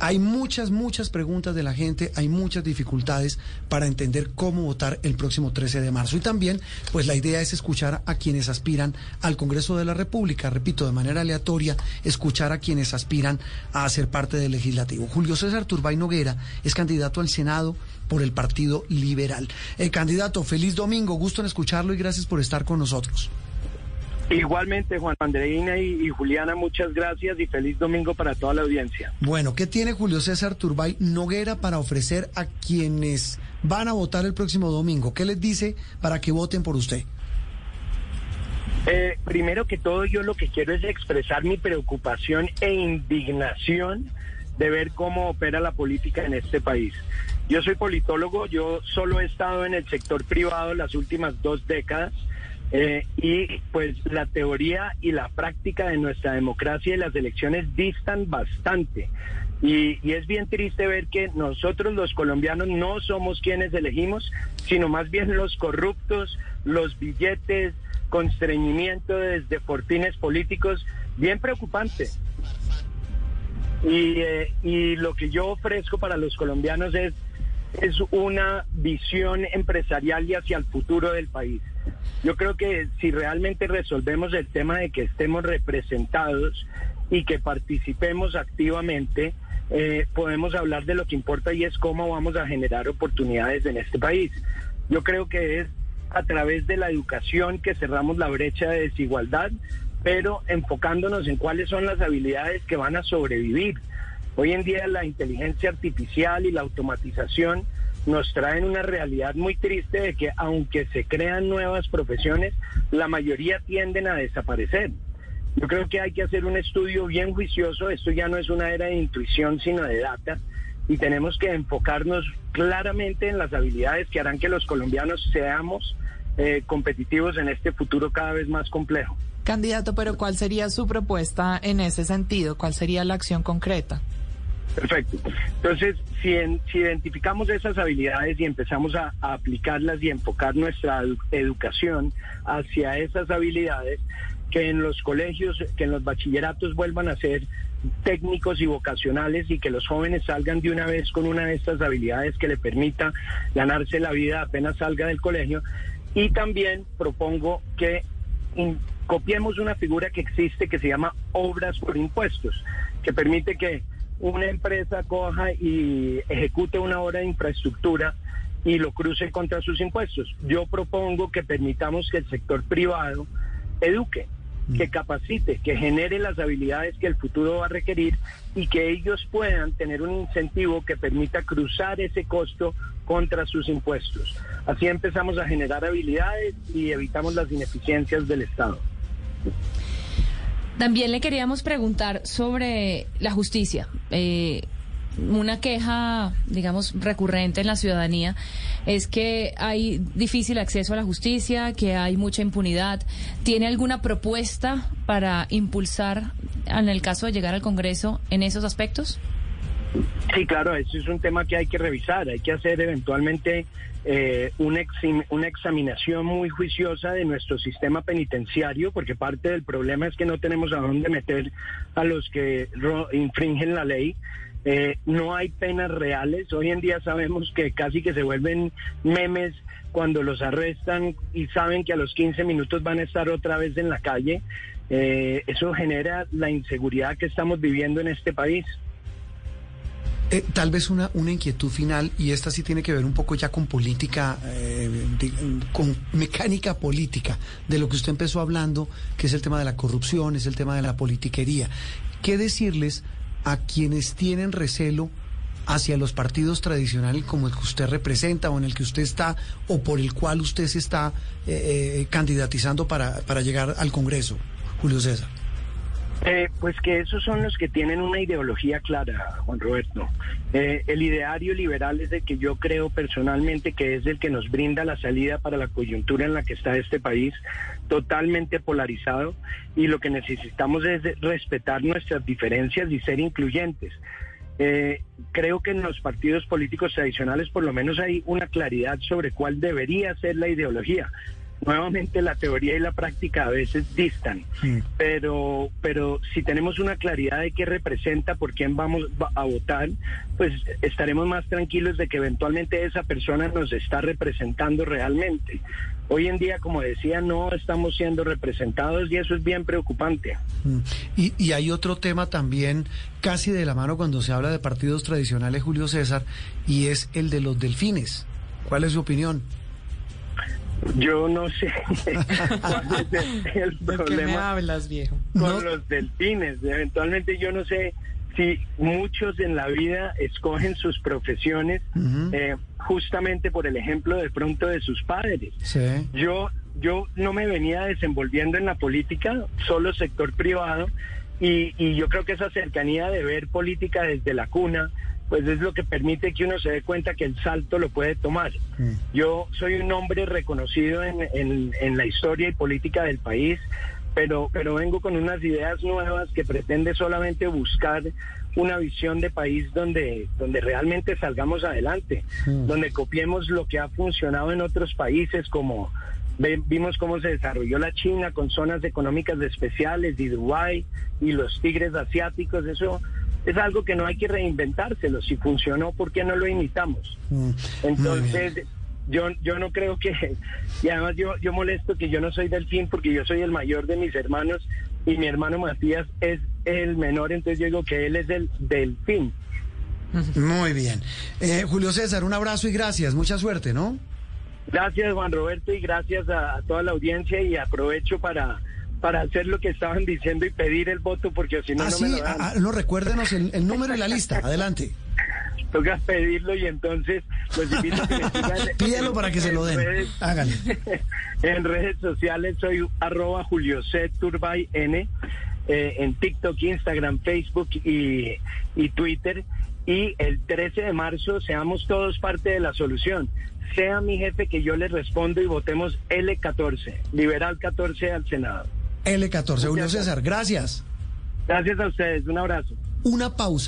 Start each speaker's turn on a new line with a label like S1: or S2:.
S1: Hay muchas, muchas preguntas de la gente, hay muchas dificultades para entender cómo votar el próximo 13 de marzo. Y también, pues la idea es escuchar a quienes aspiran al Congreso de la República, repito, de manera aleatoria, escuchar a quienes aspiran a ser parte del legislativo. Julio César Turbay Noguera es candidato al Senado por el Partido Liberal. El candidato, feliz domingo, gusto en escucharlo y gracias por estar con nosotros.
S2: Igualmente, Juan Andreina y, Juliana, muchas gracias y feliz domingo para toda la audiencia.
S1: Bueno, ¿qué tiene Julio César Turbay Noguera para ofrecer a quienes van a votar el próximo domingo? ¿Qué les dice para que voten por usted?
S2: Eh, primero que todo, yo lo que quiero es expresar mi preocupación e indignación de ver cómo opera la política en este país. Yo soy politólogo, yo solo he estado en el sector privado las últimas dos décadas eh, y pues la teoría y la práctica de nuestra democracia y las elecciones distan bastante. Y, es bien triste ver que nosotros los colombianos no somos quienes elegimos, sino más bien los corruptos, los billetes, constreñimiento desde fortines políticos, bien preocupante. Y, eh, y lo que yo ofrezco para los colombianos es, es una visión empresarial y hacia el futuro del país. Yo creo que si realmente resolvemos el tema de que estemos representados y que participemos activamente, eh, podemos hablar de lo que importa y es cómo vamos a generar oportunidades en este país. Yo creo que es a través de la educación que cerramos la brecha de desigualdad, pero enfocándonos en cuáles son las habilidades que van a sobrevivir. Hoy en día la inteligencia artificial y la automatización nos traen una realidad muy triste de que aunque se crean nuevas profesiones, la mayoría tienden a desaparecer. Yo creo que hay que hacer un estudio bien juicioso, esto ya no es una era de intuición, sino de data, y tenemos que enfocarnos claramente en las habilidades que harán que los colombianos seamos eh, competitivos en este futuro cada vez más complejo.
S3: Candidato, pero ¿cuál sería su propuesta en ese sentido? ¿Cuál sería la acción concreta?
S2: Perfecto. Entonces, si, si identificamos esas habilidades y empezamos a, aplicarlas y enfocar nuestra educación hacia esas habilidades, que en los colegios, que en los bachilleratos vuelvan a ser técnicos y vocacionales y que los jóvenes salgan de una vez con una de estas habilidades que le permita ganarse la vida apenas salga del colegio. Y también propongo que copiemos una figura que existe que se llama obras por impuestos, que permite que una empresa coja y ejecute una obra de infraestructura y lo cruce contra sus impuestos. Yo propongo que permitamos que el sector privado eduque, que mm. capacite, que genere las habilidades que el futuro va a requerir y que ellos puedan tener un incentivo que permita cruzar ese costo contra sus impuestos. Así empezamos a generar habilidades y evitamos las ineficiencias del Estado.
S4: También le queríamos preguntar sobre la justicia. Eh, una queja, digamos, recurrente en la ciudadanía es que hay difícil acceso a la justicia, que hay mucha impunidad. ¿Tiene alguna propuesta para impulsar, en el caso de llegar al Congreso, en esos aspectos?
S2: Sí, claro, eso es un tema que hay que revisar. Hay que hacer eventualmente eh, una, una examinación muy juiciosa de nuestro sistema penitenciario, porque parte del problema es que no tenemos a dónde meter a los que infringen la ley. Eh, no hay penas reales. Hoy en día sabemos que casi que se vuelven memes cuando los arrestan y saben que a los 15 minutos van a estar otra vez en la calle. Eh, eso genera la inseguridad que estamos viviendo en este país.
S1: Eh, tal vez una, una inquietud final, y esta sí tiene que ver un poco ya con política, eh, con mecánica política, de lo que usted empezó hablando, que es el tema de la corrupción, es el tema de la politiquería. ¿Qué decirles a quienes tienen recelo hacia los partidos tradicionales como el que usted representa o en el que usted está o por el cual usted se está eh, candidatizando para, para llegar al Congreso, Julio César?
S2: Eh, pues que esos son los que tienen una ideología clara, Juan Roberto. Eh, el ideario liberal es el que yo creo personalmente que es el que nos brinda la salida para la coyuntura en la que está este país, totalmente polarizado, y lo que necesitamos es respetar nuestras diferencias y ser incluyentes. Eh, creo que en los partidos políticos tradicionales por lo menos hay una claridad sobre cuál debería ser la ideología. Nuevamente la teoría y la práctica a veces distan, pero pero si tenemos una claridad de qué representa, por quién vamos a votar, pues estaremos más tranquilos de que eventualmente esa persona nos está representando realmente. Hoy en día, como decía, no estamos siendo representados y eso es bien preocupante.
S1: Y, y hay otro tema también casi de la mano cuando se habla de partidos tradicionales, Julio César, y es el de los delfines. ¿Cuál es su opinión?
S2: Yo no sé cuál es el, problema.
S3: qué me hablas, viejo?
S2: Con los delfines. Eventualmente yo no sé si muchos en la vida escogen sus profesiones eh, justamente por el ejemplo de pronto de sus padres. Yo, yo no me venía desenvolviendo en la política, solo sector privado, y, y yo creo que esa cercanía de ver política desde la cuna, pues es lo que permite que uno se dé cuenta que el salto lo puede tomar. Mm. Yo soy un hombre reconocido en, en, en, la historia y política del país, pero, pero vengo con unas ideas nuevas que pretende solamente buscar una visión de país donde, donde realmente salgamos adelante, mm. donde copiemos lo que ha funcionado en otros países como vimos cómo se desarrolló la China con zonas económicas especiales y Dubái y los tigres asiáticos, eso es algo que no hay que reinventárselo. Si funcionó, ¿por qué no lo imitamos? Mm, Entonces, yo, yo no creo que, y además yo, yo molesto que yo no soy delfín porque yo soy el mayor de mis hermanos y mi hermano Matías es el menor, entonces yo digo que él es el delfín.
S1: Muy bien. Eh, Julio César, un abrazo y gracias. Mucha suerte, ¿no?
S2: Gracias, Juan Roberto, y gracias a toda la audiencia y aprovecho para para hacer lo que estaban diciendo y pedir el voto, porque si no,
S1: ah,
S2: no me lo dan.
S1: Ah, no, recuérdenos el, número y la lista. Adelante.
S2: Toca pedirlo y entonces los invito a que me sigan.
S1: Pídelo para que se lo den. Háganlo.
S2: en redes sociales soy arroba Julio C. Turbay N. Eh, en TikTok, Instagram, Facebook y, y Twitter. Y el 13 de marzo seamos todos parte de la solución. Sea mi jefe que yo le respondo y votemos L14, Liberal 14 al Senado.
S1: L14. Julio César, gracias.
S2: Gracias a ustedes, un abrazo.
S1: Una pausa.